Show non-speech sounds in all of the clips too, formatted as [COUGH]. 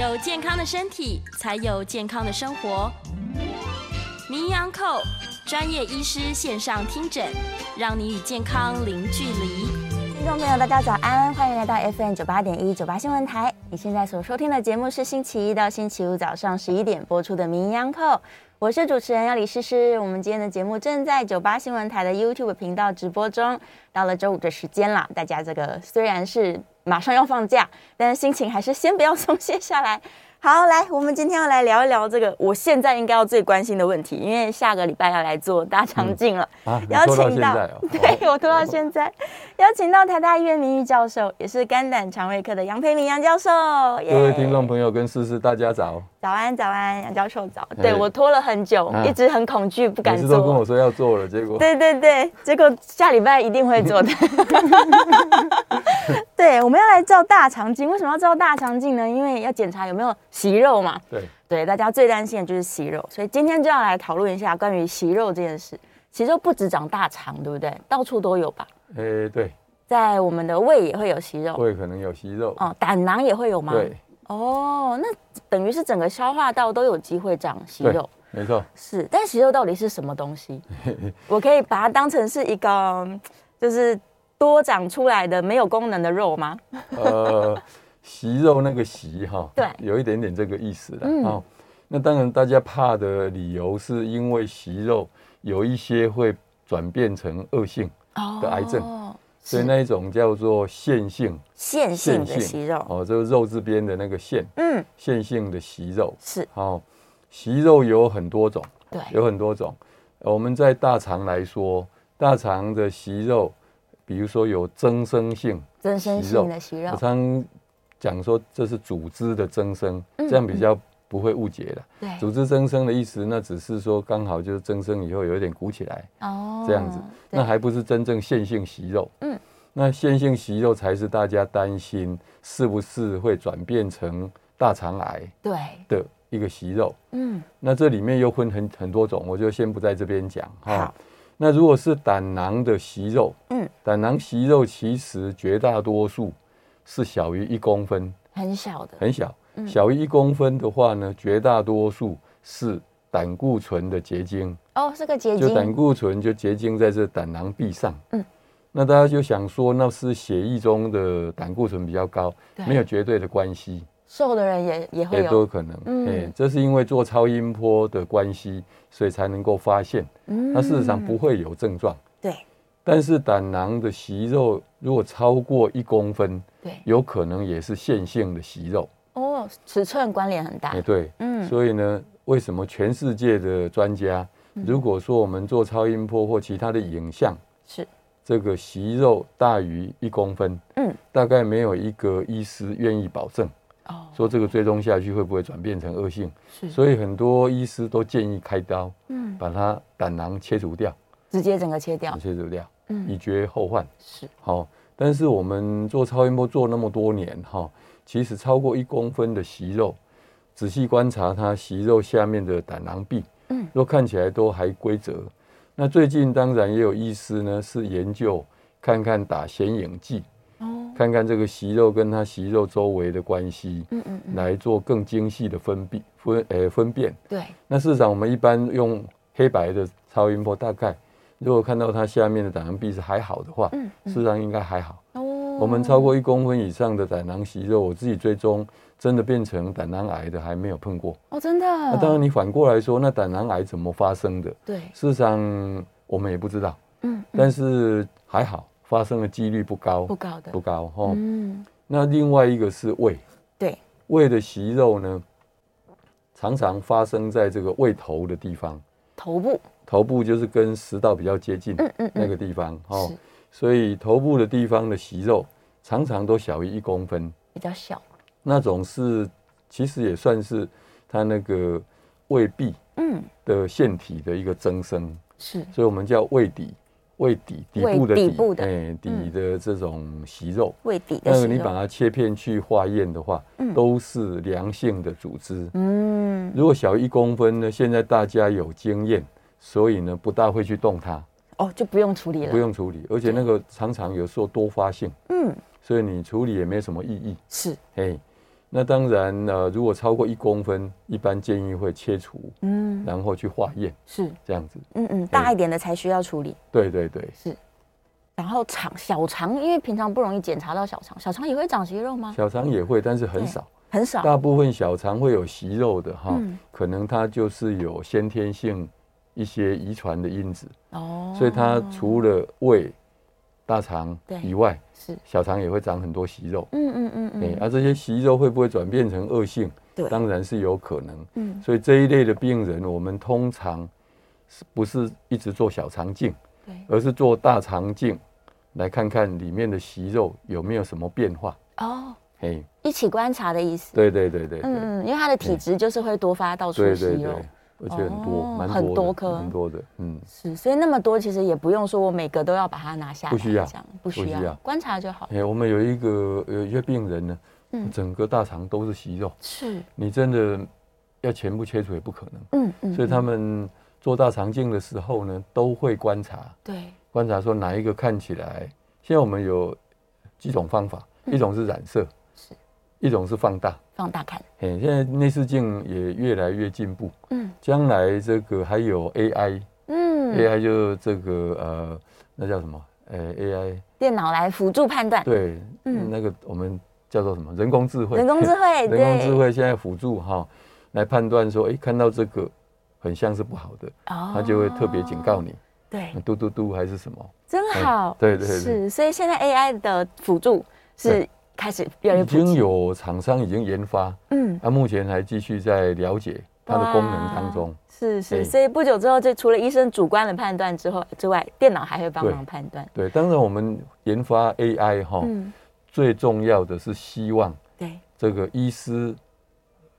有健康的身体，才有健康的生活。名医安扣专业医师线上听诊，让你与健康零距离。听众朋友，大家早安，欢迎来到 FM 九八点一九八新闻台。你现在所收听的节目是星期一到星期五早上十一点播出的名医安扣，我是主持人要李诗诗。我们今天的节目正在九八新闻台的 YouTube 频道直播中。到了周五的时间了，大家这个虽然是马上要放假，但是心情还是先不要松懈下来。[LAUGHS] 好，来，我们今天要来聊一聊这个我现在应该要最关心的问题，因为下个礼拜要来做大肠镜了，嗯啊、邀请到，[LAUGHS] 对我拖到现在，邀请到台大医院名誉教授，也是肝胆肠胃科的杨培明杨教授。各位听众朋友跟思思，大家早。早安，早安，杨教授早。对，我拖了很久，啊、一直很恐惧，不敢做。都跟我说要做了，结果。对对对，结果下礼拜一定会做的。[LAUGHS] 对，我们要来照大肠镜。为什么要照大肠镜呢？因为要检查有没有息肉嘛。对对，大家最担心的就是息肉，所以今天就要来讨论一下关于息肉这件事。息肉不止长大肠，对不对？到处都有吧？诶，对。在我们的胃也会有息肉，胃可能有息肉。哦，胆囊也会有吗？对。哦，那等于是整个消化道都有机会长息肉，没错。是，但息肉到底是什么东西？[LAUGHS] 我可以把它当成是一个，就是多长出来的没有功能的肉吗？[LAUGHS] 呃，息肉那个息哈，对，有一点点这个意思的。嗯、哦。那当然，大家怕的理由是因为息肉有一些会转变成恶性的癌症。哦所以那一种叫做线性线性的息肉。哦，这个肉字边的那个线，嗯，线性的息肉。是。好，息肉有很多种，对，有很多种。我们在大肠来说，大肠的息肉，比如说有增生性增生性的息肉，我常讲说这是组织的增生，这样比较。不会误解了。对，组织增生的意思，那只是说刚好就是增生以后有一点鼓起来，哦，这样子，那还不是真正腺性息肉。嗯，那腺性息肉才是大家担心是不是会转变成大肠癌对的一个息肉。嗯，那这里面又分很很多种，我就先不在这边讲哈。好，那如果是胆囊的息肉，嗯，胆囊息肉其实绝大多数是小于一公分，很小的，很小。小于一公分的话呢，绝大多数是胆固醇的结晶哦，是个结晶，就胆固醇就结晶在这胆囊壁上。嗯，那大家就想说，那是血液中的胆固醇比较高，没有绝对的关系。瘦的人也也会有，也都有可能。嗯，欸，这是因为做超音波的关系，所以才能够发现。嗯，那事实上不会有症状。对，但是胆囊的息肉如果超过一公分，对，有可能也是线性的息肉。哦，尺寸关联很大。哎，对，嗯，所以呢，为什么全世界的专家，如果说我们做超音波或其他的影像，是。这个息肉大于一公分，嗯，大概没有一个医师愿意保证，哦，说这个追踪下去会不会转变成恶性？是，所以很多医师都建议开刀，嗯，把它胆囊切除掉，直接整个切掉，切除掉，嗯，以绝后患。是，好，但是我们做超音波做那么多年，哈。其实超过一公分的息肉，仔细观察它息肉下面的胆囊壁，嗯，若看起来都还规则。那最近当然也有医师呢，是研究看看打显影剂，哦，看看这个息肉跟它息肉周围的关系，嗯嗯，来做更精细的分辨分呃分辨。对，那事实上我们一般用黑白的超音波，大概如果看到它下面的胆囊壁是还好的话，嗯，事实上应该还好。哦。我们超过一公分以上的胆囊息肉，我自己追踪真的变成胆囊癌的还没有碰过哦，真的。那当然，你反过来说，那胆囊癌怎么发生的？对，事实上我们也不知道。嗯，但是还好，发生的几率不高，不高的，不高哦。嗯，那另外一个是胃，对，胃的息肉呢，常常发生在这个胃头的地方，头部，头部就是跟食道比较接近，嗯嗯，那个地方哦。所以头部的地方的息肉常常都小于一公分，比较小。那种是其实也算是它那个胃壁嗯的腺体的一个增生，是。所以我们叫胃底，胃底底部的底，哎底的这种息肉。胃底的。那你把它切片去化验的话，都是良性的组织。嗯。如果小于一公分呢，现在大家有经验，所以呢不大会去动它。哦，就不用处理了。不用处理，而且那个常常有时候多发性，嗯，所以你处理也没什么意义。是，哎，那当然呃，如果超过一公分，一般建议会切除，嗯，然后去化验，是这样子。嗯嗯，大一点的才需要处理。对对对，是。然后肠小肠，因为平常不容易检查到小肠，小肠也会长息肉吗？小肠也会，但是很少，很少。大部分小肠会有息肉的哈，可能它就是有先天性一些遗传的因子哦，所以它除了胃、大肠以外，是小肠也会长很多息肉。嗯嗯嗯嗯。而这些息肉会不会转变成恶性？对，当然是有可能。嗯，所以这一类的病人，我们通常是不是一直做小肠镜？对，而是做大肠镜。来看看里面的息肉有没有什么变化哦，嘿，一起观察的意思。对对对对，嗯嗯，因为他的体质就是会多发到处息肉，而且很多，蛮很多颗，很多的，嗯，是，所以那么多其实也不用说我每个都要把它拿下来，不需要，不需要，观察就好。哎，我们有一个有一些病人呢，嗯，整个大肠都是息肉，是，你真的要全部切除也不可能，嗯嗯，所以他们做大肠镜的时候呢，都会观察，对。观察说哪一个看起来，现在我们有几种方法，一种是染色，是，一种是放大，放大看。哎，现在内视镜也越来越进步，嗯，将来这个还有 AI，嗯，AI 就这个呃，那叫什么？呃，AI 电脑来辅助判断，对，嗯，那个我们叫做什么？人工智慧，人工智慧，人工智慧现在辅助哈，来判断说，哎，看到这个很像是不好的，哦，他就会特别警告你。对，嘟嘟嘟还是什么？真好。对对对，是，所以现在 AI 的辅助是开始越来越普及。已经有厂商已经研发，嗯，那目前还继续在了解它的功能当中。是是，所以不久之后，就除了医生主观的判断之后之外，电脑还会帮忙判断。对，当然我们研发 AI 哈，最重要的是希望对这个医师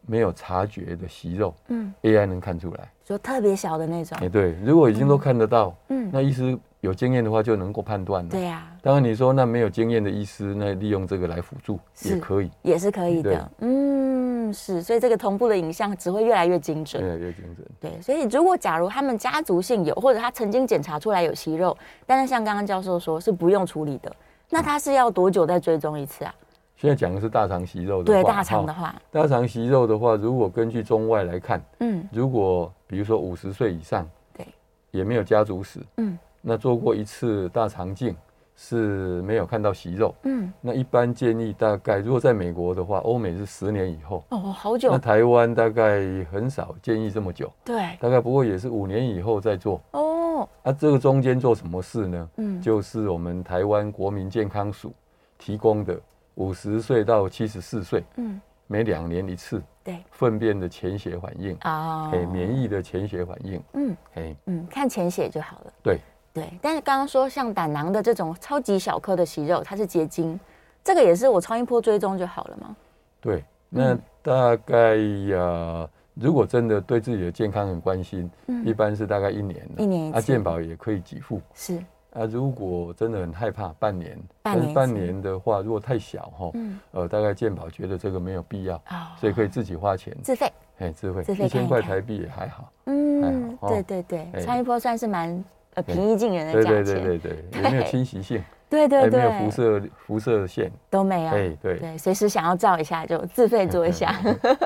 没有察觉的息肉，嗯，AI 能看出来。就特别小的那种，哎，对，如果已经都看得到，嗯，那医师有经验的话就能够判断了。对呀，当然你说那没有经验的医师，那利用这个来辅助也可以，也是可以的。嗯，是，所以这个同步的影像只会越来越精准，越来越精准。对，所以如果假如他们家族性有，或者他曾经检查出来有息肉，但是像刚刚教授说是不用处理的，那他是要多久再追踪一次啊？现在讲的是大肠息肉的对大肠的话，大肠息肉的话，如果根据中外来看，嗯，如果比如说五十岁以上，对，也没有家族史，嗯，那做过一次大肠镜是没有看到息肉，嗯，那一般建议大概如果在美国的话，欧美是十年以后，哦，好久，那台湾大概很少建议这么久，对，大概不过也是五年以后再做，哦，那这个中间做什么事呢？嗯，就是我们台湾国民健康署提供的。五十岁到七十四岁，嗯，每两年一次，对，粪便的潜血反应啊，哎，免疫的潜血反应，嗯，哎，嗯，看潜血就好了，对，对。但是刚刚说像胆囊的这种超级小颗的息肉，它是结晶，这个也是我超音波追踪就好了吗？对，那大概呀，如果真的对自己的健康很关心，嗯，一般是大概一年，一年一次，啊，健保也可以给付，是。啊，如果真的很害怕，半年，半年，半年的话，如果太小哈，嗯，呃，大概健保觉得这个没有必要，所以可以自己花钱自费，哎，自费，一千块台币也还好，嗯，对对对，超音波算是蛮呃平易近人的价钱，对对对对对，也没有侵袭性，[LAUGHS] 对对对，没有辐射辐射线都没有，对对。对，随时想要照一下就自费做一下，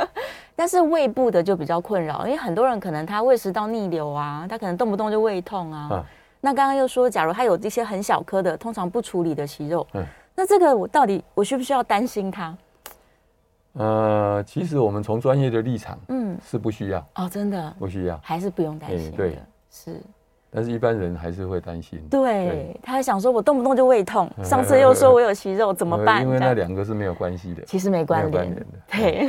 [LAUGHS] 但是胃部的就比较困扰，因为很多人可能他胃食道逆流啊，他可能动不动就胃痛啊。那刚刚又说，假如他有这些很小颗的，通常不处理的息肉，嗯，那这个我到底我需不需要担心他？呃，其实我们从专业的立场，嗯，是不需要哦，真的不需要，还是不用担心，对，是，但是一般人还是会担心，对，他还想说我动不动就胃痛，[LAUGHS] 上次又说我有息肉，怎么办？因为那两个是没有关系的，其实没关联的，对，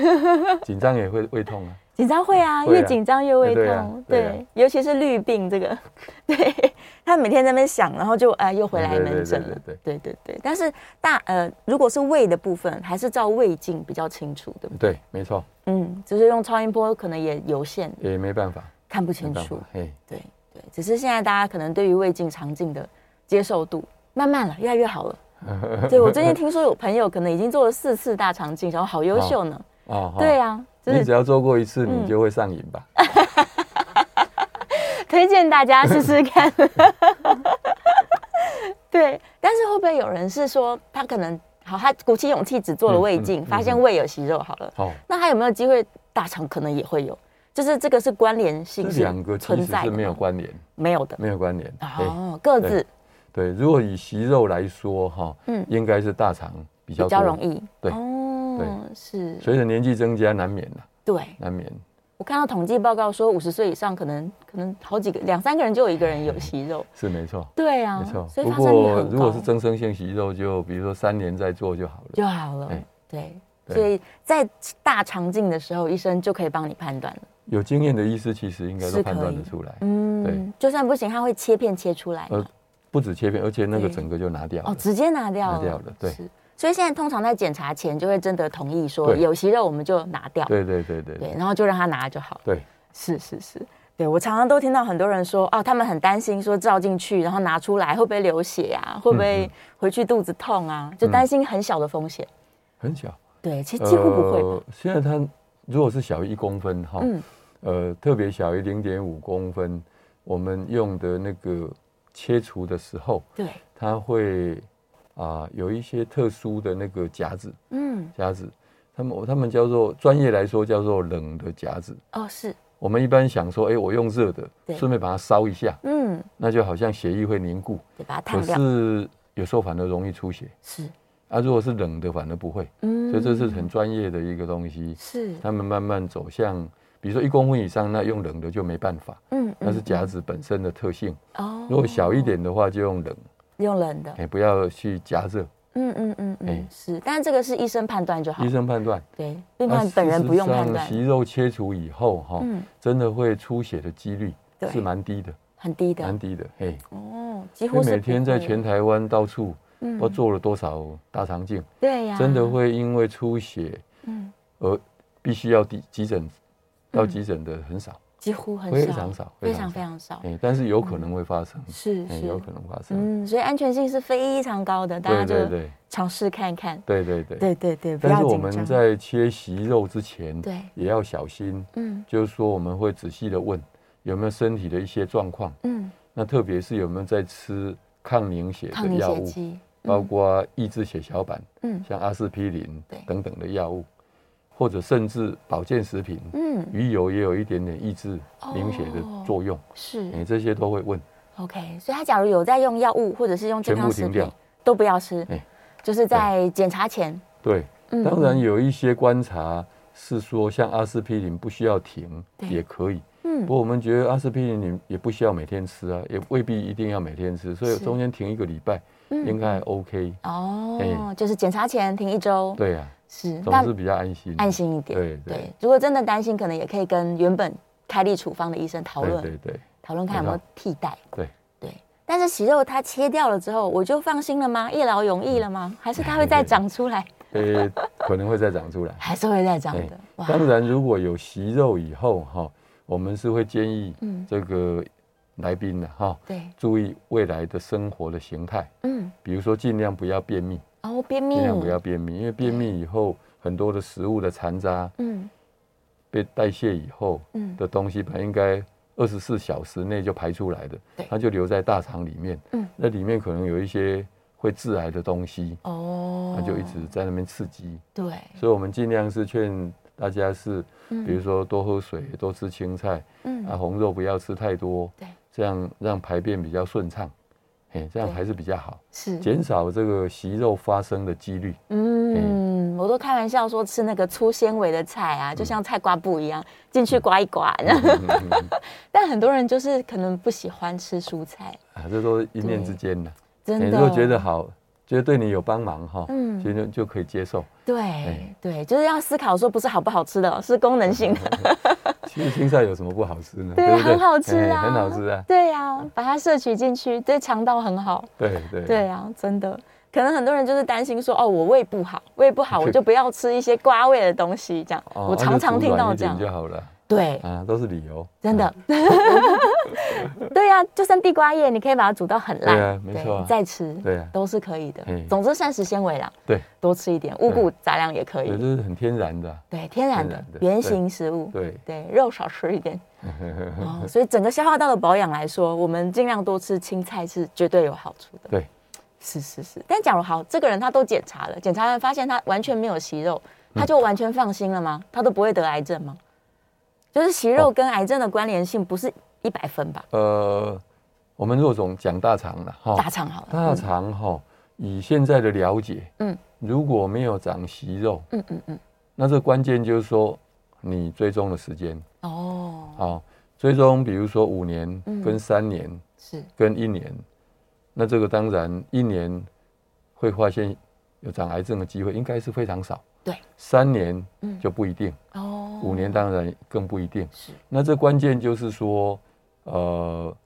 紧张也会胃痛啊，[LAUGHS] 紧张会啊，越紧张越胃痛，对，尤其是绿病这个，[LAUGHS] 对。他每天在那边想，然后就哎又回来门诊。了。对对对对，但是大呃，如果是胃的部分，还是照胃镜比较清楚，对不对？对，没错。嗯，只是用超音波可能也有限，也没办法看不清楚。对对，只是现在大家可能对于胃镜、肠镜的接受度慢慢了，越来越好了。[LAUGHS] 对，我最近听说有朋友可能已经做了四次大肠镜，然后好优秀呢。哦，对呀，你只要做过一次，你就会上瘾吧。[LAUGHS] 推荐大家试试看，[LAUGHS] 对，但是会不会有人是说他可能好，他鼓起勇气只做了胃镜，发现胃有息肉好了。哦，那他有没有机会大肠可能也会有？就是这个是关联性，是两个存在是没有关联，没有的，没有关联。哦，各自对。如果以息肉来说，哈，嗯，应该是大肠比较比较容易。对，哦，是。随着年纪增加，难免了。对，难免。我看到统计报告说，五十岁以上可能可能好几个两三个人就有一个人有息肉。是没错。对啊，没错。不过如果是增生性息肉，就比如说三年再做就好了。就好了。对。所以在大肠镜的时候，医生就可以帮你判断了。有经验的医师其实应该都判断得出来，嗯，对，就算不行，他会切片切出来，呃，不止切片，而且那个整个就拿掉了，哦，直接拿掉了，拿掉了，对。所以现在通常在检查前就会征得同意，说有息肉我们就拿掉，对对对对，对，然后就让他拿就好，对，是是是，对我常常都听到很多人说，哦，他们很担心说照进去然后拿出来会不会流血啊，会不会回去肚子痛啊，就担心很小的风险，很小，对，其实几乎不会。现在他如果是小于一公分哈，嗯。呃，特别小于零点五公分，我们用的那个切除的时候，对，它会啊、呃、有一些特殊的那个夹子，嗯，夹子，他们他们叫做专业来说叫做冷的夹子。哦，是。我们一般想说，哎、欸，我用热的，顺便把它烧一下，嗯，那就好像血液会凝固，对，把它烫掉。可是有时候反而容易出血。是。啊，如果是冷的，反而不会。嗯。所以这是很专业的一个东西。是。他们慢慢走向。比如说一公分以上，那用冷的就没办法。嗯，那是夹子本身的特性。哦，如果小一点的话，就用冷。用冷的。哎，不要去夹热。嗯嗯嗯嗯，是。但是这个是医生判断就好。医生判断。对，病患本人不用判断。息肉切除以后，哈，真的会出血的几率是蛮低的。很低的。蛮低的，哎。哦，几乎是。每天在全台湾到处，都做了多少大肠镜？对呀。真的会因为出血，嗯，而必须要急急诊。到急诊的很少，几乎很少，非常少，非常非常少。哎，但是有可能会发生，是是有可能发生。嗯，所以安全性是非常高的，大家就尝试看看。对对对对对对。但是我们在切息肉之前，对，也要小心。嗯，就是说我们会仔细的问有没有身体的一些状况。嗯，那特别是有没有在吃抗凝血的药物，包括抑制血小板，嗯，像阿司匹林等等的药物。或者甚至保健食品，嗯，鱼油也有一点点抑制凝血的作用，是，你这些都会问。OK，所以他假如有在用药物或者是用健康食品，都不要吃，就是在检查前。对，当然有一些观察是说，像阿司匹林不需要停也可以，嗯，不过我们觉得阿司匹林你也不需要每天吃啊，也未必一定要每天吃，所以中间停一个礼拜应该还 OK。哦，就是检查前停一周。对呀。是，总是比较安心，安心一点。对对，如果真的担心，可能也可以跟原本开立处方的医生讨论，对对，讨论看有没有替代。对对，但是息肉它切掉了之后，我就放心了吗？一劳永逸了吗？还是它会再长出来？[LAUGHS] 呃，可能会再长出来，[LAUGHS] 还是会再长的。当然，如果有息肉以后哈，我们是会建议这个来宾的哈，对，注意未来的生活的形态，嗯，比如说尽量不要便秘。哦，便秘，尽量不要便秘，因为便秘以后很多的食物的残渣，嗯，被代谢以后，嗯，的东西本来应该二十四小时内就排出来的，对，它就留在大肠里面，嗯，那里面可能有一些会致癌的东西，哦，它就一直在那边刺激，对，所以我们尽量是劝大家是，比如说多喝水，多吃青菜，嗯，啊，红肉不要吃太多，对，这样让排便比较顺畅。这样还是比较好，是。减少这个息肉发生的几率。嗯，我都开玩笑说吃那个粗纤维的菜啊，就像菜瓜布一样，进去刮一刮。[LAUGHS] 但很多人就是可能不喜欢吃蔬菜。啊，这都一念之间的。真的，如果觉得好，觉得对你有帮忙哈，嗯，其实就可以接受。对对，就是要思考说不是好不好吃的，是功能性的。[LAUGHS] 其实青菜有什么不好吃呢？对，很好吃啊，很好吃啊。对呀，把它摄取进去，对肠道很好。对对对啊，真的。可能很多人就是担心说，哦，我胃不好，胃不好，[LAUGHS] 我就不要吃一些刮胃的东西，这样。我常常听到这样就好了。对啊，都是理由，真的。[LAUGHS] [LAUGHS] 对呀，就算地瓜叶，你可以把它煮到很烂，对啊，没错，再吃，对啊，都是可以的。总之膳食纤维啦，对，多吃一点，五谷杂粮也可以，这是很天然的，对，天然的原型食物，对。对，肉少吃一点。[LAUGHS] 哦，所以整个消化道的保养来说，我们尽量多吃青菜是绝对有好处的。对，是是是，但假如好，这个人他都检查了，检查完发现他完全没有息肉，他就完全放心了吗？他都不会得癌症吗？就是息肉跟癌症的关联性不是一百分吧？哦、呃，我们若总讲大肠了哈，大肠好了，大肠哈，以现在的了解，嗯，如果没有长息肉，嗯嗯嗯，那这关键就是说你追踪的时间哦，好，追踪比如说五年跟三年是跟一年。那这个当然一年会发现有长癌症的机会，应该是非常少。对，三年就不一定。哦，五年当然更不一定。是。那这关键就是说，呃，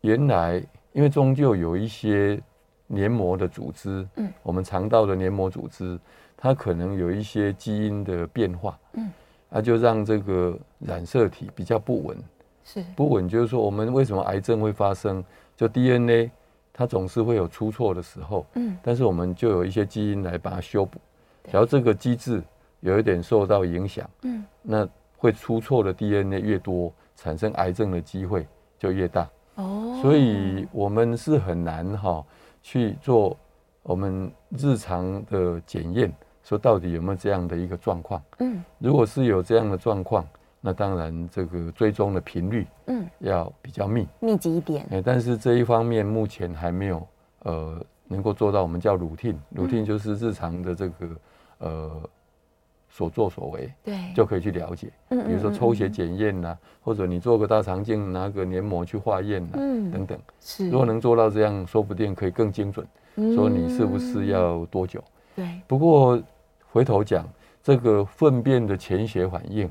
原来因为终究有一些黏膜的组织，嗯，我们肠道的黏膜组织，它可能有一些基因的变化，嗯，那就让这个染色体比较不稳。是。不稳就是说，我们为什么癌症会发生？就 DNA。它总是会有出错的时候，嗯，但是我们就有一些基因来把它修补。只要这个机制有一点受到影响，嗯，那会出错的 DNA 越多，产生癌症的机会就越大。哦，所以我们是很难哈去做我们日常的检验，说到底有没有这样的一个状况。嗯，如果是有这样的状况。那当然，这个追踪的频率，嗯，要比较密，密集一点。哎，但是这一方面目前还没有，呃，能够做到我们叫 routine，routine 就是日常的这个，呃，所作所为，对，就可以去了解。嗯，比如说抽血检验呐，或者你做个大肠镜，拿个黏膜去化验呐，嗯，等等。是，如果能做到这样，说不定可以更精准，说你是不是要多久？对。不过回头讲这个粪便的潜血反应。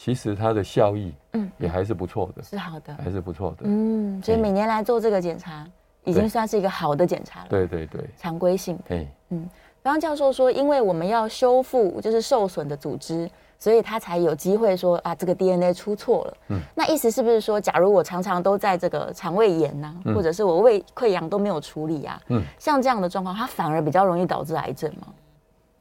其实它的效益，嗯，也还是不错的，是好的，还是不错的，嗯，所以每年来做这个检查，已经算是一个好的检查了，对对对，常规性，哎，嗯，刚刚教授说，因为我们要修复就是受损的组织，所以他才有机会说啊，这个 DNA 出错了，嗯，那意思是不是说，假如我常常都在这个肠胃炎呐，或者是我胃溃疡都没有处理啊，嗯，像这样的状况，它反而比较容易导致癌症吗？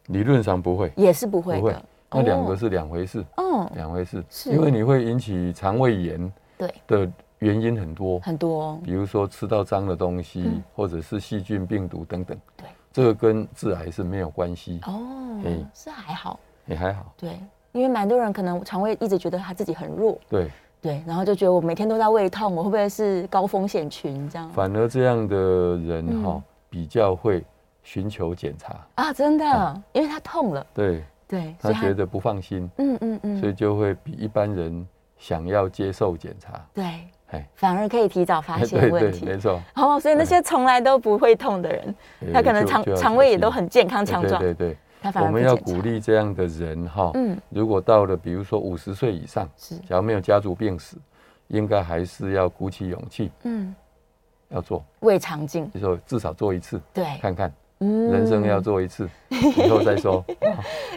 理论上不会，也是不会的。那两个是两回事，哦，两回事，是因为你会引起肠胃炎，对的原因很多很多，比如说吃到脏的东西，或者是细菌、病毒等等，对，这个跟致癌是没有关系。哦，哎，是还好，也还好，对，因为蛮多人可能肠胃一直觉得他自己很弱，对。对，然后就觉得我每天都在胃痛，我会不会是高风险群这样？反而这样的人哈，比较会寻求检查。啊，真的，因为他痛了，对。对，他觉得不放心，嗯嗯嗯，所以就会比一般人想要接受检查，对，反而可以提早发现问题，没错。哦，所以那些从来都不会痛的人，他可能肠肠胃也都很健康强壮，对对。他反而我们要鼓励这样的人哈，嗯，如果到了比如说五十岁以上，是，假如没有家族病史，应该还是要鼓起勇气，嗯，要做。胃肠镜，就说至少做一次，对，看看。嗯，人生要做一次，[LAUGHS] 以后再说，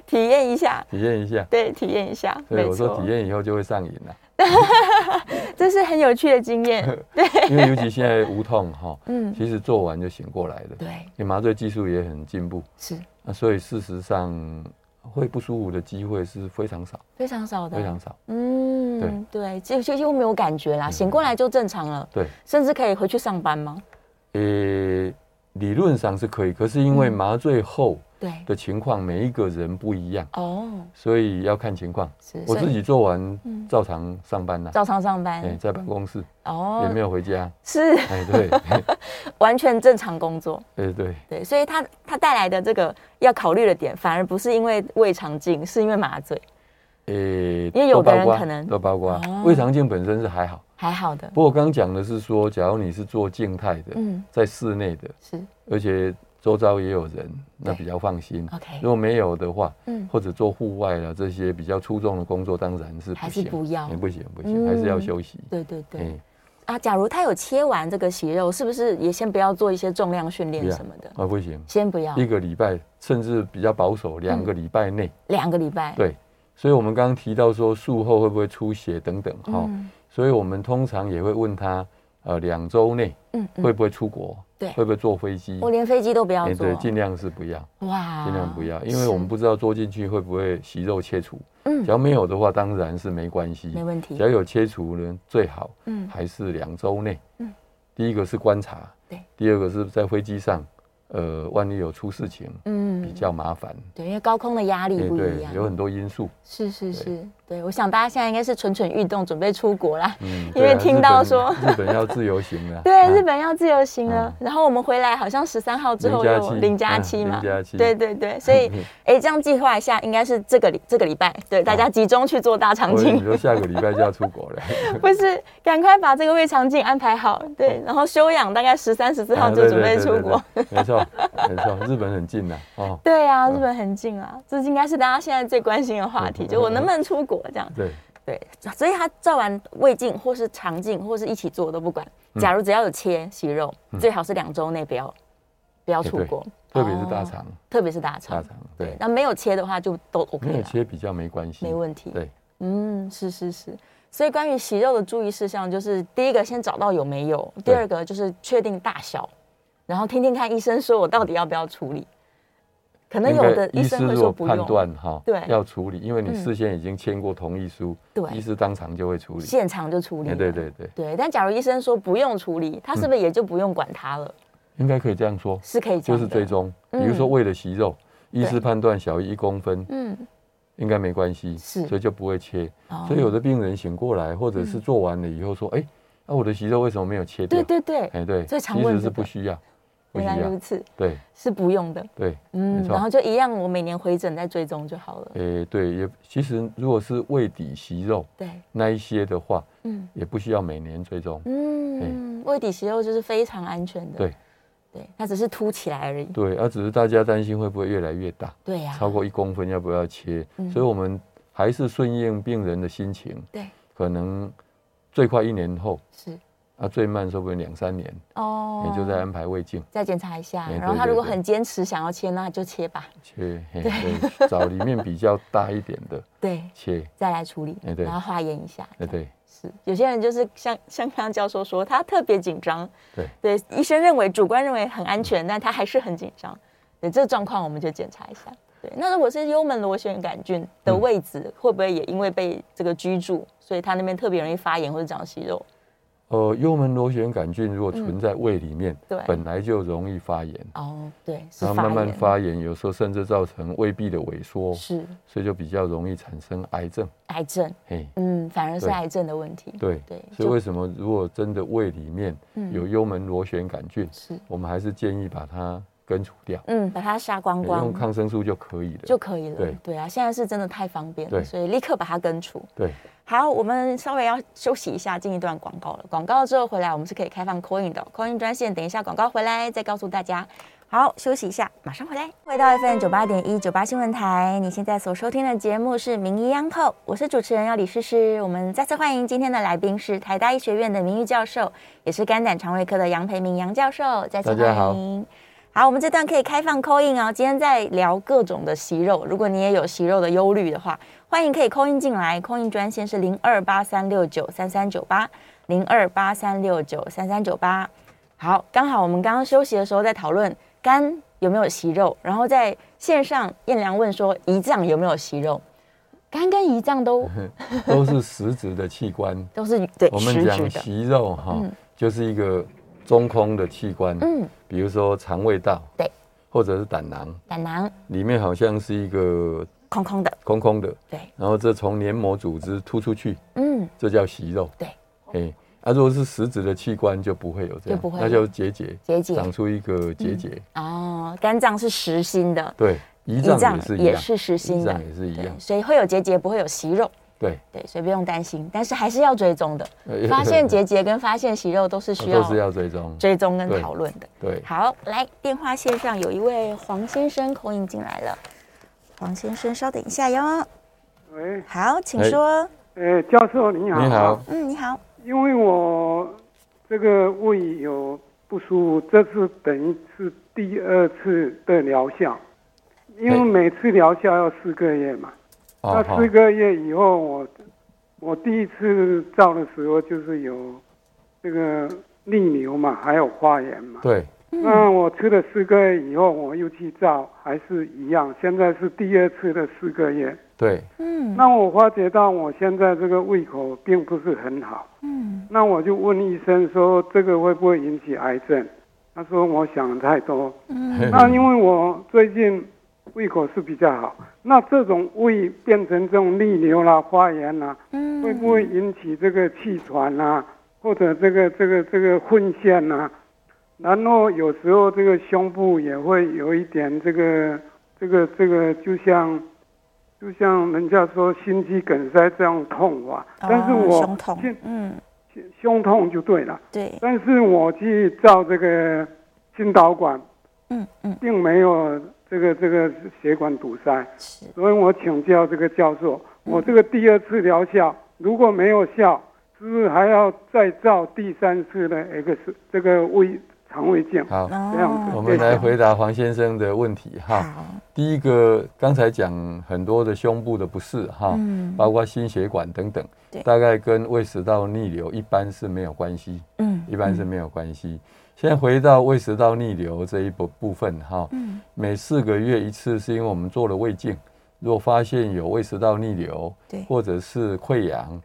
体验一下，体验一下，对，体验一下。对，我说体验以后就会上瘾了，[LAUGHS] 这是很有趣的经验。[LAUGHS] 对，因为尤其现在无痛哈，嗯，其实做完就醒过来了。对，你麻醉技术也很进步，是啊，所以事实上会不舒服的机会是非常少，非常少的，非常少。嗯，对，对，就几乎没有感觉啦，醒过来就正常了。对，甚至可以回去上班吗？呃。理论上是可以，可是因为麻醉后的情况，每一个人不一样。哦，所以要看情况。我自己做完，照常上班了，照常上班，哎，在办公室哦，也没有回家，是，哎，对，[LAUGHS] 完全正常工作，对对。对，所以他他带来的这个要考虑的点，反而不是因为胃肠镜，是因为麻醉，呃，因为有的人可能。都包括。胃肠镜本身是还好。还好的，不过我刚刚讲的是说，假如你是做静态的，嗯，在室内的，是，而且周遭也有人，那比较放心。OK，如果没有的话，嗯，或者做户外啊这些比较出众的工作，当然是还是不要，不行不行，还是要休息。对对对，啊，假如他有切完这个息肉，是不是也先不要做一些重量训练什么的？啊，不行，先不要，一个礼拜，甚至比较保守，两个礼拜内，两个礼拜，对。所以我们刚刚提到说术后会不会出血等等，哈。所以我们通常也会问他，呃，两周内，嗯，会不会出国？对，会不会坐飞机？我连飞机都不要坐，对，尽量是不要。哇，尽量不要，因为我们不知道坐进去会不会息肉切除。嗯，只要没有的话，当然是没关系，没问题。只要有切除呢，最好，嗯，还是两周内。嗯，第一个是观察，对，第二个是在飞机上呃，万一有出事情，嗯，比较麻烦。对，因为高空的压力不一样，有很多因素。是是是，对，我想大家现在应该是蠢蠢欲动，准备出国啦。嗯，[LAUGHS] 因为听到说日本要自由行了。对，日本要自由行了。[LAUGHS] 然后我们回来好像十三号之后有零加七嘛。零加七。对对对，所以 [LAUGHS] 哎，这样计划一下，应该是这个礼这个礼拜，对，大家集中去做大肠镜。你说下个礼拜就要出国了？不是，赶快把这个胃肠镜安排好，对，然后休养大概十三十四号就准备出国。没错，没错。日本很近呐，哦，对啊，日本很近啊，这应该是大家现在最关心的话题，就我能不能出国这样。对对，所以他照完胃镜或是肠镜或是一起做都不管。假如只要有切息肉，最好是两周内不要不要出国，特别是大肠，特别是大肠。大肠对，那没有切的话就都 OK 了。没有切比较没关系，没问题。对，嗯，是是是。所以关于息肉的注意事项，就是第一个先找到有没有，第二个就是确定大小。然后听听看医生说，我到底要不要处理？可能有的医生会说不用。判断哈，对，要处理，因为你事先已经签过同意书，对，医师当场就会处理，现场就处理。对对对对。但假如医生说不用处理，他是不是也就不用管他了？应该可以这样说，是可以就是追踪。比如说胃的息肉，医师判断小于一公分，嗯，应该没关系，是，所以就不会切。所以有的病人醒过来，或者是做完了以后说，哎，那我的息肉为什么没有切掉？对对对，哎对，其实是不需要。原来如此，对，是不用的，对，嗯，然后就一样，我每年回诊再追踪就好了。诶，对，也其实如果是胃底息肉，对，那一些的话，嗯，也不需要每年追踪。嗯，胃底息肉就是非常安全的，对，对，它只是凸起来而已。对，而只是大家担心会不会越来越大，对呀，超过一公分要不要切？所以我们还是顺应病人的心情，对，可能最快一年后是。那最慢说不定两三年哦，你就再安排胃镜，再检查一下。然后他如果很坚持想要切，那就切吧。切，对，找里面比较大一点的，[LAUGHS] 对，切，再来处理，然后化验一下。对对，是。有些人就是像像刚刚教授说，他特别紧张，对对，医生认为主观认为很安全，但他还是很紧张。对，这个状况我们就检查一下。对，那如果是幽门螺旋杆菌的位置，会不会也因为被这个居住，所以他那边特别容易发炎或者长息肉？呃，幽门螺旋杆菌如果存在胃里面，对，本来就容易发炎。哦，对，然后慢慢发炎，有时候甚至造成胃壁的萎缩，是，所以就比较容易产生癌症。癌症，嘿，嗯，反而是癌症的问题。对对，所以为什么如果真的胃里面有幽门螺旋杆菌，是，我们还是建议把它根除掉。嗯，把它杀光光，用抗生素就可以了，就可以了。对对啊，现在是真的太方便了，所以立刻把它根除。对。好，我们稍微要休息一下，进一段广告了。广告之后回来，我们是可以开放 call in 的，call in 专线。等一下广告回来再告诉大家。好，休息一下，马上回来。回到 FM 九八点一九八新闻台，你现在所收听的节目是《名医央叩》，我是主持人要李诗诗。我们再次欢迎今天的来宾是台大医学院的名誉教授，也是肝胆肠胃科的杨培明杨教授。再次欢迎。好。我们这段可以开放 call in 哦。今天在聊各种的息肉，如果你也有息肉的忧虑的话，欢迎可以 call in 进来。call in 专线是零二八三六九三三九八零二八三六九三三九八。好，刚好我们刚刚休息的时候在讨论肝有没有息肉，然后在线上燕良问说胰脏有没有息肉？肝跟胰脏都 [LAUGHS] 都是实质的器官，[LAUGHS] 都是对。我们讲息肉哈，嗯、就是一个。中空的器官，嗯，比如说肠胃道，对，或者是胆囊，胆囊。里面好像是一个空空的，空空的，对。然后这从黏膜组织突出去，嗯，这叫息肉，对。哎，啊，如果是实质的器官就不会有这样，就不会，那叫结节，结节。长出一个结节。哦，肝脏是实心的，对，胰脏也是一样，也是实心的，胰脏也是一样，所以会有结节，不会有息肉。对对，所以不用担心，但是还是要追踪的。发现结节跟发现息肉都是需要，都是要追踪、追踪跟讨论的。对，好，来电话线上有一位黄先生口音进来了，黄先生稍等一下哟。喂，好，请说。呃，教授你好。你好。嗯，你好。因为我这个胃有不舒服，这次等于是第二次的疗效，因为每次疗效要四个月嘛。那四个月以后，我我第一次照的时候就是有这个逆流嘛，还有发炎嘛。对。那我吃了四个月以后，我又去照，还是一样。现在是第二次的四个月。对。嗯。那我发觉到我现在这个胃口并不是很好。嗯。那我就问医生说，这个会不会引起癌症？他说我想的太多。嗯，那因为我最近胃口是比较好，那这种胃变成这种逆流啦、发炎啦，嗯，会不会引起这个气喘啊，或者这个这个这个粪腺啊？然后有时候这个胸部也会有一点这个这个这个，就像就像人家说心肌梗塞这样痛啊。哦、但是我胸痛，嗯。胸痛就对了，对。但是我去照这个心导管，嗯嗯，并没有这个这个血管堵塞，所以我请教这个教授，我这个第二次疗效如果没有效，是不是还要再照第三次的 X 这个胃？肠胃镜，好，这样子，我们来回答黄先生的问题哈。第一个，刚才讲很多的胸部的不适哈，嗯、包括心血管等等，大概跟胃食道逆流一般是没有关系，嗯，一般是没有关系。先、嗯、回到胃食道逆流这一部部分哈，嗯、每四个月一次，是因为我们做了胃镜，如果发现有胃食道逆流，对，或者是溃疡，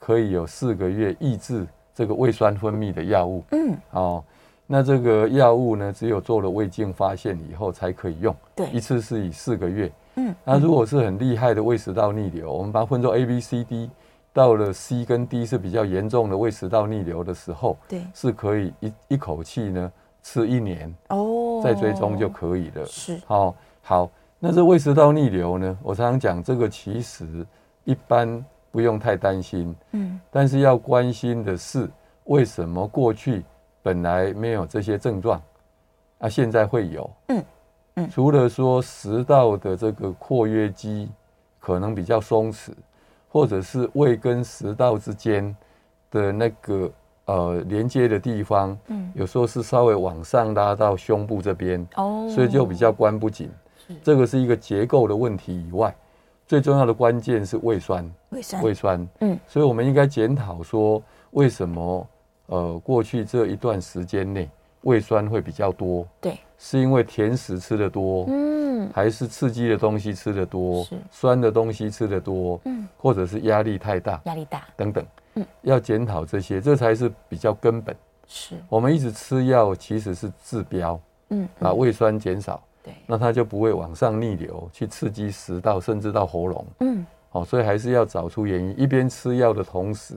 可以有四个月抑制这个胃酸分泌的药物，嗯，哦。那这个药物呢，只有做了胃镜发现以后才可以用。对，一次是以四个月。嗯，那如果是很厉害的胃食道逆流，我们把它分作 A、B、C、D，到了 C 跟 D 是比较严重的胃食道逆流的时候，对，是可以一一口气呢吃一年哦，再追踪就可以了。是，好，好，那这胃食道逆流呢，我常常讲这个其实一般不用太担心。嗯，但是要关心的是为什么过去。本来没有这些症状，啊，现在会有。嗯嗯，除了说食道的这个括约肌可能比较松弛，或者是胃跟食道之间的那个呃连接的地方，嗯，有时候是稍微往上拉到胸部这边，哦，所以就比较关不紧。是这个是一个结构的问题以外，最重要的关键是胃酸。胃酸，胃酸，嗯，所以我们应该检讨说为什么。呃，过去这一段时间内，胃酸会比较多，对，是因为甜食吃得多，嗯，还是刺激的东西吃得多，是。酸的东西吃得多，嗯，或者是压力太大，压力大。等等，嗯，要检讨这些，这才是比较根本。是，我们一直吃药其实是治标，嗯，把胃酸减少，对，那它就不会往上逆流去刺激食道，甚至到喉咙，嗯，好，所以还是要找出原因，一边吃药的同时，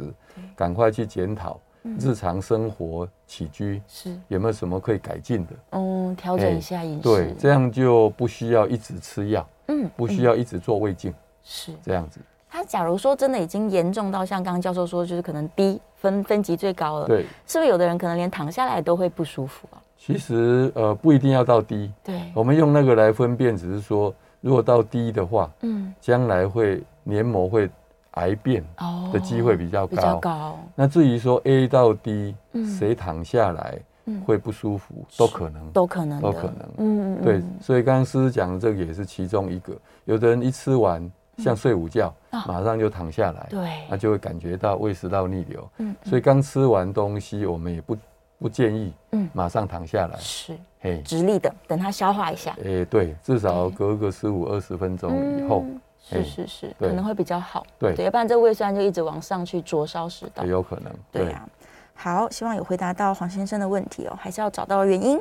赶快去检讨。日常生活起居是有没有什么可以改进的？嗯，调整一下饮食，对，这样就不需要一直吃药，嗯，不需要一直做胃镜，是这样子。他假如说真的已经严重到像刚刚教授说，就是可能低分分级最高了，对，是不是有的人可能连躺下来都会不舒服啊？其实呃不一定要到低对，我们用那个来分辨，只是说如果到低的话，嗯，将来会黏膜会。癌变的机会比较高，比较高。那至于说 A 到 D，谁躺下来会不舒服，都可能，都可能，都可能。嗯嗯，对。所以刚刚师师讲的这个也是其中一个。有的人一吃完像睡午觉，马上就躺下来，对，那就会感觉到胃食道逆流。嗯，所以刚吃完东西，我们也不不建议，嗯，马上躺下来，是，嘿，直立的，等它消化一下。哎，对，至少隔个十五二十分钟以后。是是是，可能会比较好。对，要不然这胃酸就一直往上去灼烧食道。有可能。对呀。好，希望有回答到黄先生的问题哦，还是要找到原因。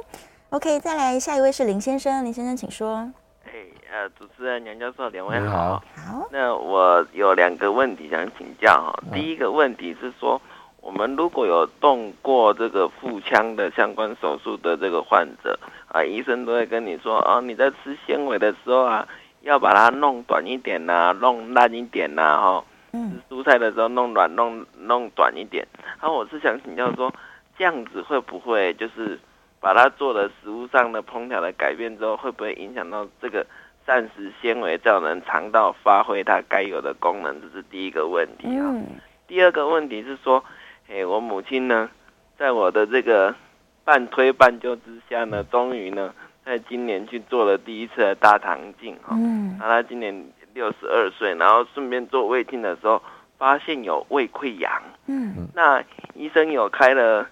OK，再来下一位是林先生，林先生请说。哎，呃，主持人杨教授，两位好。好。那我有两个问题想请教哈。第一个问题是说，我们如果有动过这个腹腔的相关手术的这个患者啊，医生都会跟你说啊，你在吃纤维的时候啊。要把它弄短一点呐、啊，弄烂一点呐、啊，哈。嗯。吃蔬菜的时候弄软，弄弄短一点。然后我是想请教说，这样子会不会就是把它做了食物上的烹调的改变之后，会不会影响到这个膳食纤维，造成肠道发挥它该有的功能？这是第一个问题啊。嗯。第二个问题是说，哎，我母亲呢，在我的这个半推半就之下呢，终于呢。在今年去做了第一次的大肠镜哈，嗯，那他今年六十二岁，然后顺便做胃镜的时候，发现有胃溃疡，嗯，那医生有开了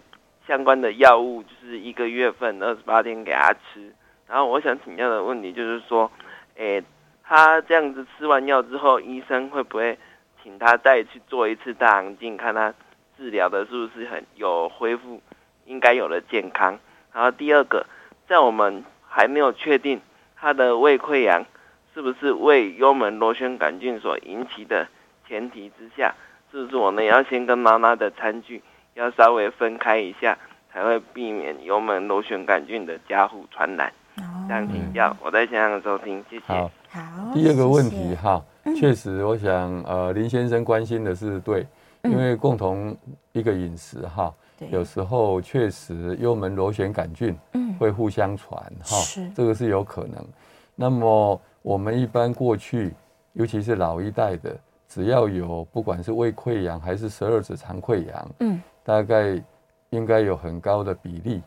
相关的药物，就是一个月份二十八天给他吃，然后我想请教的问题就是说，诶，他这样子吃完药之后，医生会不会请他再去做一次大肠镜，看他治疗的是不是很有恢复应该有了健康？然后第二个，在我们还没有确定他的胃溃疡是不是胃幽门螺旋杆菌所引起的前提之下，是不是我们要先跟妈妈的餐具要稍微分开一下，才会避免幽门螺旋杆菌的加护传染？这样请教，我在线上收听，谢谢。好，第二个问题哈，确实，我想呃林先生关心的是对，因为共同一个饮食哈，有时候确实幽门螺旋杆菌会互相传哈，这个是有可能。那么我们一般过去，尤其是老一代的，只要有不管是胃溃疡还是十二指肠溃疡，嗯，大概应该有很高的比例。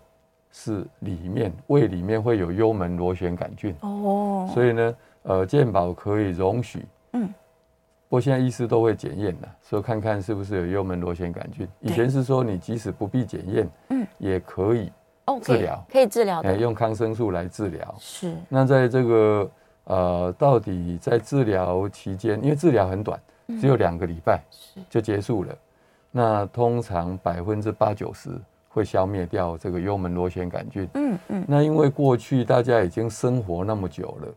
是里面胃里面会有幽门螺旋杆菌。哦，所以呢，呃，健保可以容许，嗯，不过现在医师都会检验的，说看看是不是有幽门螺旋杆菌。以前是说你即使不必检验，嗯，也可以治疗，可以治疗的，用抗生素来治疗。是。那在这个呃，到底在治疗期间，因为治疗很短，只有两个礼拜，就结束了。那通常百分之八九十。会消灭掉这个幽门螺旋杆菌。嗯嗯。那因为过去大家已经生活那么久了，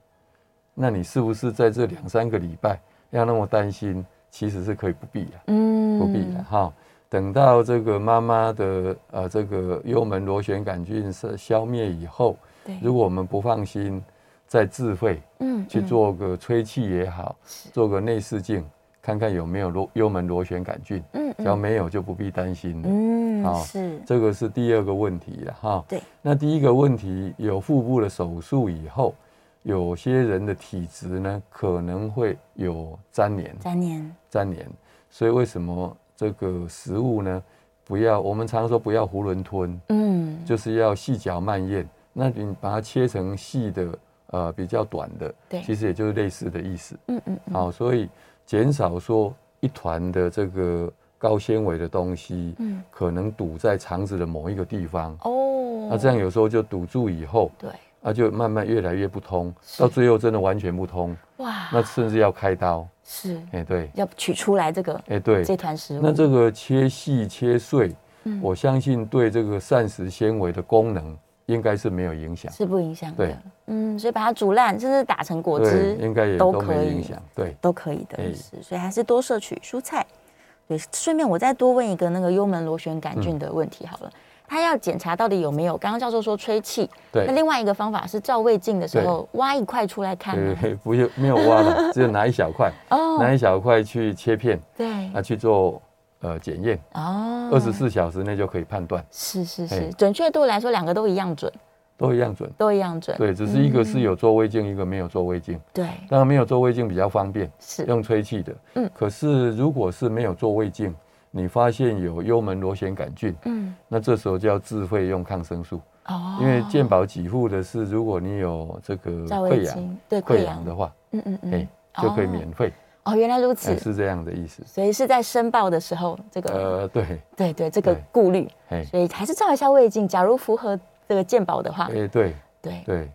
那你是不是在这两三个礼拜要那么担心？其实是可以不必的。嗯。不必的哈。等到这个妈妈的呃这个幽门螺旋杆菌是消灭以后，对。如果我们不放心，再自费，嗯，去做个吹气也好，做个内视镜。看看有没有螺幽门螺旋杆菌，嗯，只要没有就不必担心了，嗯，好，是这个是第二个问题了哈。对，那第一个问题有腹部的手术以后，有些人的体质呢可能会有粘连，粘连，粘连，所以为什么这个食物呢不要？我们常说不要囫囵吞，嗯，就是要细嚼慢咽。那你把它切成细的，呃，比较短的，对，其实也就是类似的意思，嗯嗯，好，所以。减少说一团的这个高纤维的东西，嗯，可能堵在肠子的某一个地方。哦，那这样有时候就堵住以后，对，那就慢慢越来越不通，到最后真的完全不通，哇，那甚至要开刀，是，哎对，要取出来这个，哎对，这团食物，那这个切细切碎，嗯，我相信对这个膳食纤维的功能。应该是没有影响，是不影响的。对，嗯，所以把它煮烂，甚至打成果汁，应该也都可以影响。对，都可以的。是，所以还是多摄取蔬菜。对，顺便我再多问一个那个幽门螺旋杆菌的问题好了。他要检查到底有没有？刚刚教授说吹气，对。那另外一个方法是照胃镜的时候挖一块出来看。对，[LAUGHS] 不用，没有挖了，[LAUGHS] 只有拿一小块，哦，拿一小块去切片，对，啊去做。呃，检验哦，二十四小时内就可以判断。是是是，准确度来说，两个都一样准，都一样准，都一样准。对，只是一个是有做胃镜，一个没有做胃镜。对，当然没有做胃镜比较方便，是用吹气的。嗯，可是如果是没有做胃镜，你发现有幽门螺旋杆菌，嗯，那这时候就要自费用抗生素。哦，因为健保给付的是，如果你有这个溃疡，对溃疡的话，嗯嗯嗯，哎，就可以免费。哦，原来如此，是这样的意思。所以是在申报的时候，这个呃，对。对对，这个顾虑，所以还是照一下胃镜。假如符合这个健保的话，哎，对。对。对，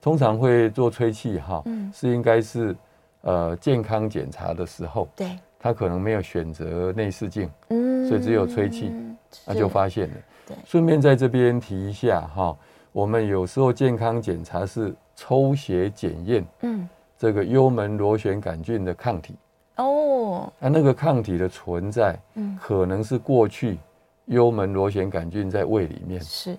通常会做吹气哈，嗯，是应该是呃健康检查的时候，对，他可能没有选择内视镜，嗯，所以只有吹气，那就发现了。对，顺便在这边提一下哈，我们有时候健康检查是抽血检验，嗯。这个幽门螺旋杆菌的抗体。哦，那那个抗体的存在，嗯，可能是过去幽门螺旋杆菌在胃里面。是，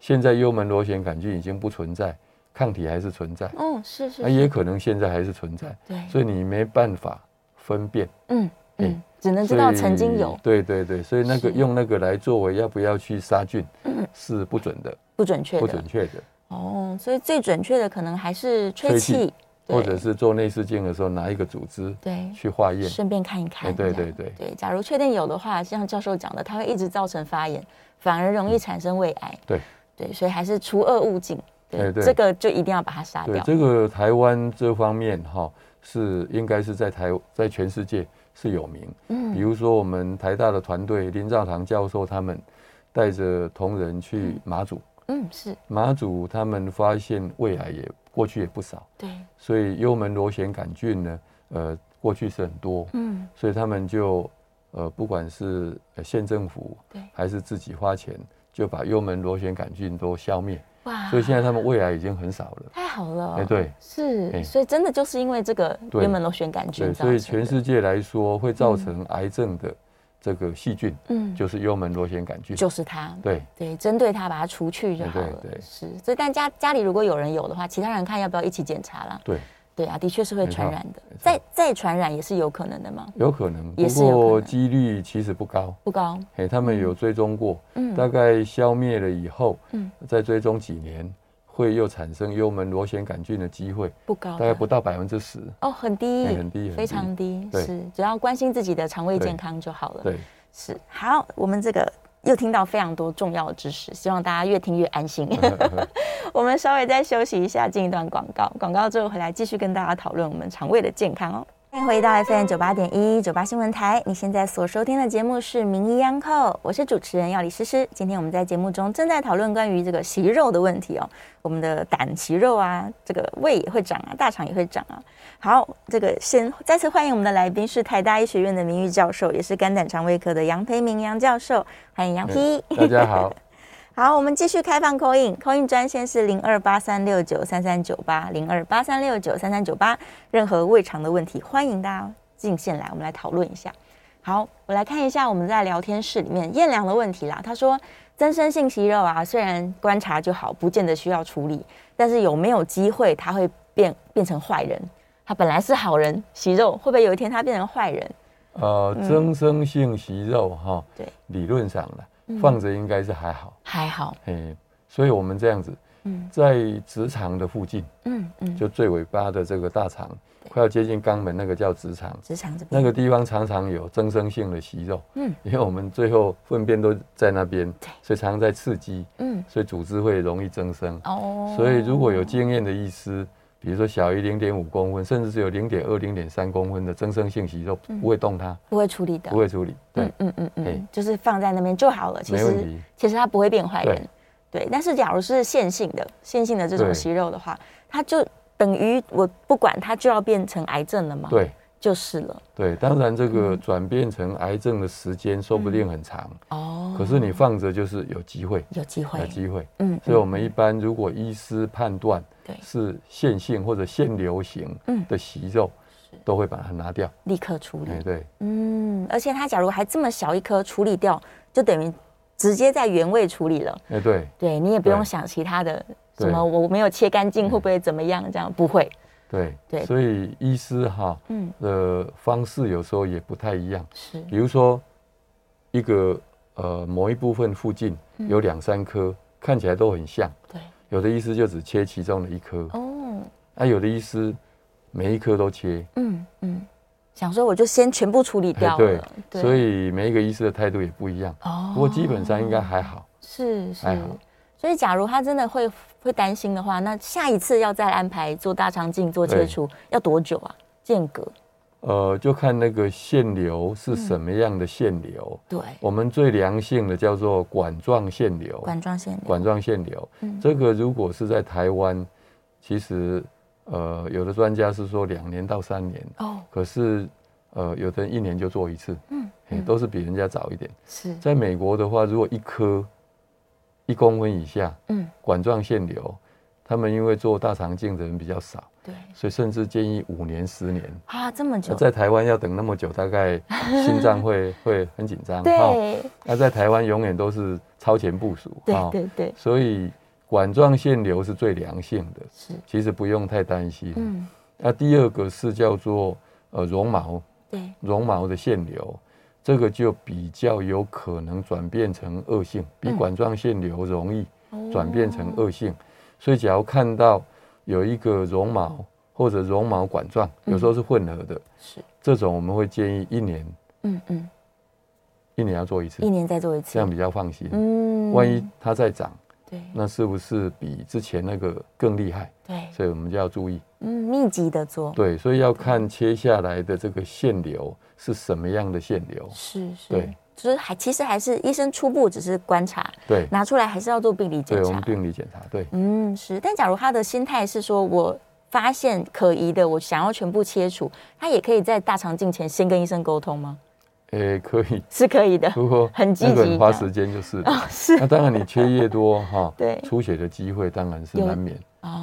现在幽门螺旋杆菌已经不存在，抗体还是存在，哦，是是，那也可能现在还是存在，对，所以你没办法分辨，嗯嗯，只能知道曾经有，对对对，所以那个用那个来作为要不要去杀菌，嗯，是不准的，不准确，不准确的，哦，所以最准确的可能还是吹气。或者是做内视镜的时候，拿一个组织对。去化验，顺便看一看。对对对。对，假如确定有的话，像教授讲的，它会一直造成发炎，反而容易产生胃癌。对。对，所以还是除恶务尽。对对，这个就一定要把它杀掉。这个台湾这方面哈是应该是在台在全世界是有名。嗯，比如说我们台大的团队林兆堂教授他们带着同仁去马祖。嗯，是马祖他们发现胃癌也。过去也不少，对，所以幽门螺旋杆菌呢，呃，过去是很多，嗯，所以他们就，呃，不管是县政府，对，还是自己花钱就把幽门螺旋杆菌都消灭。哇！所以现在他们胃癌已经很少了。太好了。哎，对，是，所以真的就是因为这个幽门螺旋杆菌。对，所以全世界来说会造成癌症的这个细菌，嗯，就是幽门螺旋杆菌，就是它。对对，针对它把它除去就好了。对，是。所以，但家家里如果有人有的话，其他人看要不要一起检查啦？对。对啊，的确是会传染的，再再传染也是有可能的吗？有可能，不过几率其实不高，不高。哎，他们有追踪过，嗯，大概消灭了以后，嗯，再追踪几年，会又产生幽门螺旋杆菌的机会不高，大概不到百分之十。哦，很低，很低，非常低。是，只要关心自己的肠胃健康就好了。对，是。好，我们这个。又听到非常多重要的知识，希望大家越听越安心。[LAUGHS] [LAUGHS] 我们稍微再休息一下，进一段广告。广告之后回来继续跟大家讨论我们肠胃的健康哦。欢迎回到 FM 九八点一九八新闻台，你现在所收听的节目是《名医央叩》，我是主持人药理诗诗。今天我们在节目中正在讨论关于这个息肉的问题哦，我们的胆息肉啊，这个胃也会长啊，大肠也会长啊。好，这个先再次欢迎我们的来宾是台大医学院的名誉教授，也是肝胆肠胃科的杨培明杨教授，欢迎杨皮。大家好。好，我们继续开放 call in，call in 专线是零二八三六九三三九八零二八三六九三三九八，任何胃肠的问题，欢迎大家进线来，我们来讨论一下。好，我来看一下我们在聊天室里面燕良的问题啦。他说，增生性息肉啊，虽然观察就好，不见得需要处理，但是有没有机会他会变变成坏人？他本来是好人，息肉会不会有一天他变成坏人？呃，增生性息肉哈，对，理论上了。放着应该是还好，还好，哎，所以我们这样子，嗯，在直肠的附近，嗯嗯，就最尾巴的这个大肠，快要接近肛门那个叫直肠，直肠那个地方常常有增生性的息肉，嗯，因为我们最后粪便都在那边，对，所以常常在刺激，嗯，所以组织会容易增生，哦，所以如果有经验的医师。比如说小于零点五公分，甚至只有零点二、零点三公分的增生性息肉，不会动它，不会处理的，不会处理。对，嗯嗯嗯，就是放在那边就好了。其实，其实它不会变坏人。对，但是假如是线性的、线性的这种息肉的话，它就等于我不管它就要变成癌症了吗？对，就是了。对，当然这个转变成癌症的时间说不定很长哦。可是你放着就是有机会，有机会，有机会。嗯，所以我们一般如果医师判断。对，是线性或者腺瘤型的息肉，都会把它拿掉，立刻处理。对，对，嗯，而且它假如还这么小一颗，处理掉就等于直接在原位处理了。哎，对，对你也不用想其他的，什么我没有切干净会不会怎么样？这样不会。对对，所以医师哈，嗯，的方式有时候也不太一样。是，比如说一个呃某一部分附近有两三颗，看起来都很像。对。有的医师就只切其中的一颗。哦，那有的医师每一颗都切，嗯嗯，想说我就先全部处理掉了，对，所以每一个医师的态度也不一样。哦。不过基本上应该还好，是是，所以假如他真的会会担心的话，那下一次要再安排做大肠镜做切除要多久啊？间隔？呃，就看那个腺瘤是什么样的腺瘤。对，我们最良性的叫做管状腺瘤。管状腺瘤。管状腺瘤。嗯，这个如果是在台湾，其实呃，有的专家是说两年到三年。哦。可是呃，有的人一年就做一次。嗯。都是比人家早一点。是。在美国的话，如果一颗一公分以下，嗯，管状腺瘤，他们因为做大肠镜的人比较少。对，所以甚至建议五年、十年啊，这么久，在台湾要等那么久，大概 [LAUGHS] 心脏会会很紧张。对，那在台湾永远都是超前部署。对对对，所以管状腺瘤是最良性的，是，其实不用太担心。嗯，那第二个是叫做呃绒毛，对，绒毛的腺瘤，这个就比较有可能转变成恶性，比管状腺瘤容易转变成恶性。所以只要看到。有一个绒毛或者绒毛管状，有时候是混合的，是。这种我们会建议一年，嗯嗯，一年要做一次，一年再做一次，这样比较放心。嗯，万一它再长，对，那是不是比之前那个更厉害？对，所以我们就要注意。嗯，密集的做。对，所以要看切下来的这个腺瘤是什么样的腺瘤。是是。对，就是还其实还是医生初步只是观察，对，拿出来还是要做病理检查。对，我们病理检查，对。嗯，是。但假如他的心态是说，我发现可疑的，我想要全部切除，他也可以在大肠镜前先跟医生沟通吗？诶，可以 [LAUGHS] 是可以的，不过很积极，花时间就是哦，是。那当然你缺越多 [LAUGHS] 哈，对，出血的机会当然是难免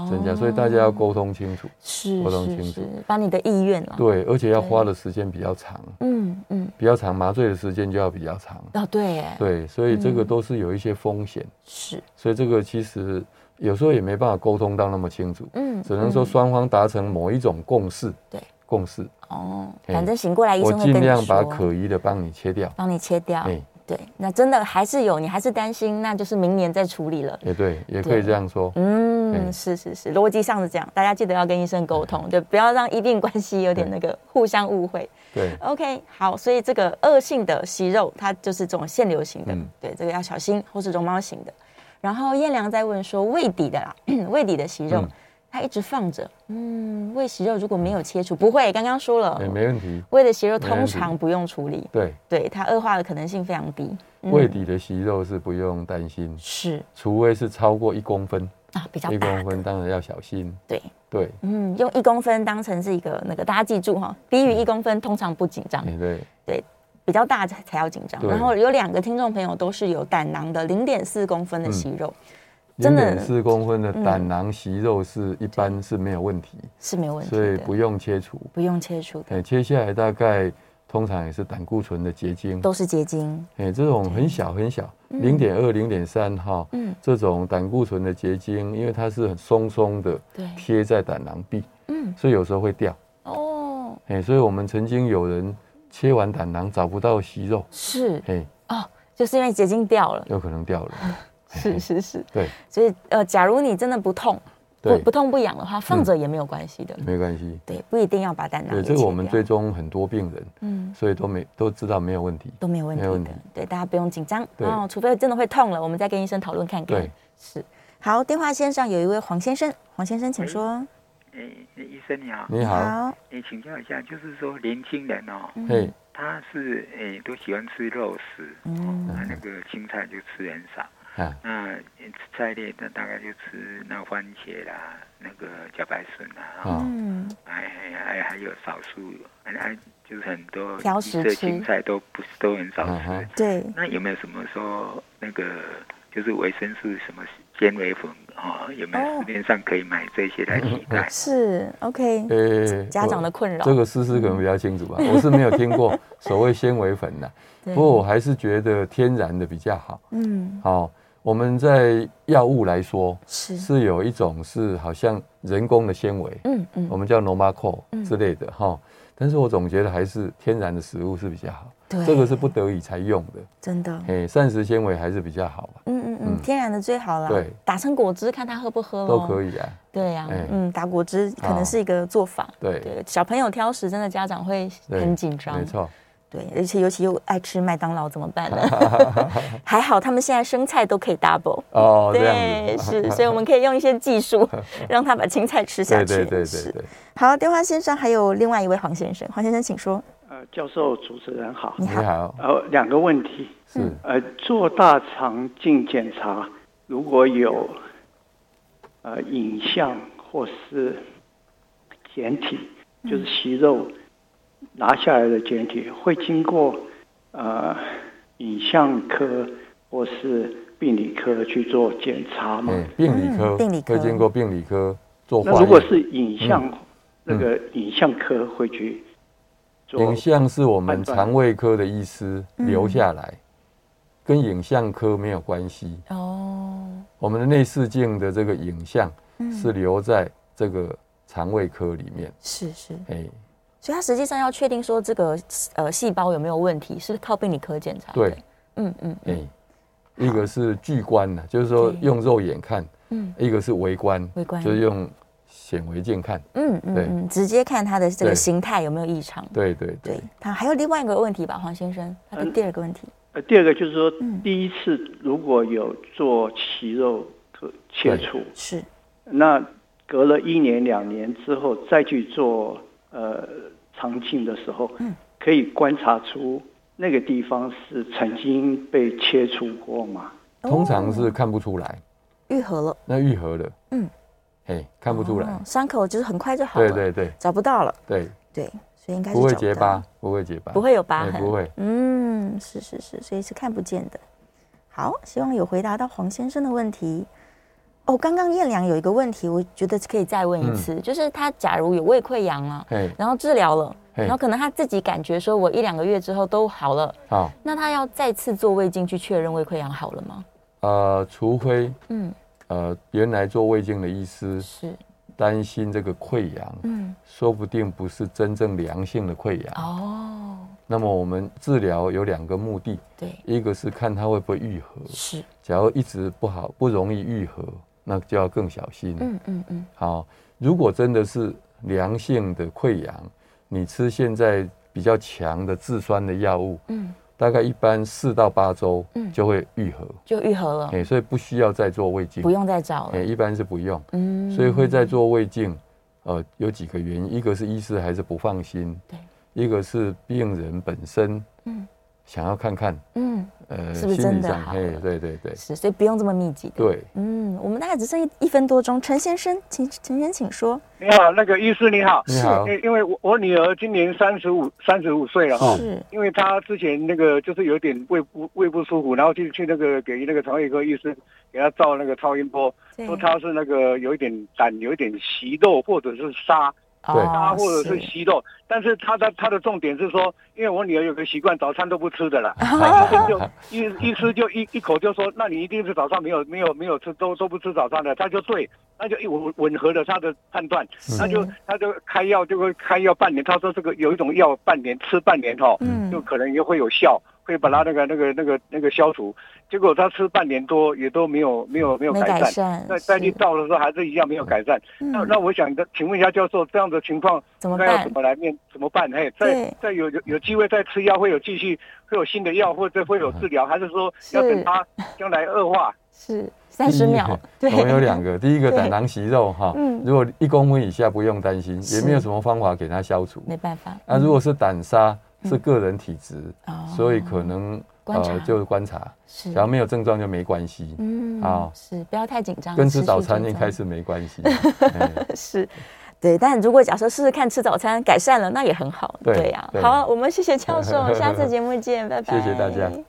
增加，所以大家要沟通清楚，是沟通清楚，把你的意愿了，对，而且要花的时间比较长，嗯嗯，比较长，麻醉的时间就要比较长，哦对，对，所以这个都是有一些风险，是，所以这个其实有时候也没办法沟通到那么清楚，嗯，只能说双方达成某一种共识，对。共识哦，反正醒过来医生会跟你说，我尽量把可疑的帮你切掉，帮你切掉。哎，对，那真的还是有，你还是担心，那就是明年再处理了。也对，也可以这样说。嗯，是是是，逻辑上是这样，大家记得要跟医生沟通，对，不要让医病关系有点那个互相误会。对，OK，好，所以这个恶性的息肉，它就是这种腺瘤型的，对，这个要小心，或是绒毛型的。然后燕良在问说，胃底的啦，[CLEARS THROAT] 胃底的息肉。它一直放着，嗯，胃息肉如果没有切除，不会，刚刚说了，欸、没问题。胃的息肉通常不用处理，对，对，它恶化的可能性非常低。嗯、胃底的息肉是不用担心，是，除非是超过一公分啊，比较，一公分当然要小心。对对，嗯，用一公分当成是一个那个，大家记住哈，低于一公分通常不紧张，对对，对，比较大才才要紧张。然后有两个听众朋友都是有胆囊的零点四公分的息肉。嗯零点四公分的胆囊息肉是一般是没有问题，是没有问题，所以不用切除，不用切除。哎，切下来大概通常也是胆固醇的结晶，都是结晶。哎，这种很小很小，零点二、零点三哈，嗯，这种胆固醇的结晶，因为它是很松松的，对，贴在胆囊壁，嗯，所以有时候会掉。哦，哎，所以我们曾经有人切完胆囊找不到息肉，是，哎，哦，就是因为结晶掉了，有可能掉了。是 [LAUGHS] 是是，对，所以呃，假如你真的不痛，不不痛不痒的话，放着也没有关系的，没关系，对，不一定要把蛋拿。对，这个我们追踪很多病人，嗯，所以都没都知道没有问题，都没有问题的，对，大家不用紧张，哦，除非真的会痛了，我们再跟医生讨论看看。对，是。好，电话线上有一位黄先生，黄先生请说。哎，医生你好，你好，你请教一下，就是说年轻人哦，嘿，他是哎都喜欢吃肉食，嗯，那个青菜就吃很少。啊、那菜类的大概就吃那番茄啦，那个茭白笋啦，嗯，还还还有少数，还就是很多挑食的青菜都不是都很少吃。啊、对，那有没有什么说那个就是维生素什么纤维粉啊、哦？有没有市面上可以买这些来替代？是 OK，呃，欸、家长的困扰，这个思思可能比较清楚吧，[LAUGHS] 我是没有听过所谓纤维粉的，不过我还是觉得天然的比较好。嗯，好。我们在药物来说是。是有一种是好像人工的纤维，嗯嗯，我们叫 Normaco 之类的哈，但是我总觉得还是天然的食物是比较好，对，这个是不得已才用的，真的，哎，膳食纤维还是比较好吧，嗯嗯嗯，天然的最好了，对，打成果汁看他喝不喝都可以啊，对呀，嗯，打果汁可能是一个做法，对。对，小朋友挑食真的家长会很紧张，没错。对，而且尤其又爱吃麦当劳怎么办呢？[LAUGHS] 还好他们现在生菜都可以 double 哦，对，是，所以我们可以用一些技术 [LAUGHS] 让他把青菜吃下去。对对对对。好，电话先生还有另外一位黄先生，黄先生请说。呃，教授主持人好，你好。呃，两个问题是，呃，做大肠镜检查如果有呃影像或是简体，就是息肉。拿下来的检体会经过呃影像科或是病理科去做检查吗？病理科，病理科会经过病理科做。那如果是影像，嗯、那个影像科会去做。影像是我们肠胃科的医师留下来，嗯、跟影像科没有关系。哦，我们的内视镜的这个影像是留在这个肠胃科里面。是是，哎。所以他实际上要确定说这个呃细胞有没有问题，是靠病理科检查。对，嗯嗯，哎，一个是巨观呢，就是说用肉眼看，嗯，一个是微观，微观就是用显微镜看，嗯嗯嗯，直接看它的这个形态有没有异常。对对对，他还有另外一个问题吧，黄先生，他的第二个问题。呃，第二个就是说，第一次如果有做息肉切除，是，那隔了一年两年之后再去做。呃，肠镜的时候，嗯，可以观察出那个地方是曾经被切除过吗？通常是看不出来，愈合了。那愈合了，嗯，哎，看不出来，伤口就是很快就好了。对对对，找不到了。对对，所以应该不会结疤，不会结疤，不会有疤痕，不会。嗯，是是是，所以是看不见的。好，希望有回答到黄先生的问题。哦，刚刚燕良有一个问题，我觉得可以再问一次，嗯、就是他假如有胃溃疡了，然后治疗了，然后可能他自己感觉说，我一两个月之后都好了，好，那他要再次做胃镜去确认胃溃疡好了吗？呃，除非，嗯，呃，原来做胃镜的医师是。担心这个溃疡，嗯，说不定不是真正良性的溃疡哦。那么我们治疗有两个目的，对，一个是看他会不会愈合，是，假如一直不好，不容易愈合。那就要更小心。嗯嗯嗯。好，如果真的是良性的溃疡，你吃现在比较强的治酸的药物，嗯，大概一般四到八周，嗯，就会愈合，就愈合了。哎，所以不需要再做胃镜，不用再找了。哎，一般是不用。嗯。所以会再做胃镜，呃，有几个原因，一个是医师还是不放心，对，一个是病人本身，嗯。想要看看，嗯，呃，是不是真的好？对对对，是，所以不用这么密集的。对，嗯，我们大概只剩一一分多钟。陈先生，请陈先生请说。你好，那个医师你好，你好。因因为我我女儿今年三十五三十五岁了哈，是，因为她之前那个就是有点胃不胃不舒服，然后就去那个给那个肠胃科医师给她照那个超音波，说她是那个有一点胆有一点息肉或者是沙。对，啊，或者是。息肉，但是他的他的重点是说，因为我女儿有个习惯，早餐都不吃的了，就 [LAUGHS] 一一吃就一一口就说，那你一定是早上没有没有没有吃，都都不吃早餐的，他就对，那就一吻吻合了他的判断，那就他就开药就会开药半年，他说这个有一种药半年吃半年哈，就可能也会有效。可以把它那个、那个、那个、那个消除，结果他吃半年多也都没有、没有、没有改善。那再去照的时候还是一样没有改善。那那我想请问一下教授，这样的情况怎么办？要怎么来面？怎么办？嘿，再再有有有机会再吃药，会有继续会有新的药，或者会有治疗，还是说要等他将来恶化？是三十秒。我们有两个，第一个胆囊息肉哈，如果一公分以下不用担心，也没有什么方法给他消除。没办法。那如果是胆沙。是个人体质，所以可能呃就是观察，只要没有症状就没关系。嗯，啊，是不要太紧张，跟吃早餐应该是没关系。[LAUGHS] 是，对，但如果假设试试看吃早餐改善了，那也很好。对呀，好，我们谢谢教授，[LAUGHS] 下次节目见，拜拜。谢谢大家。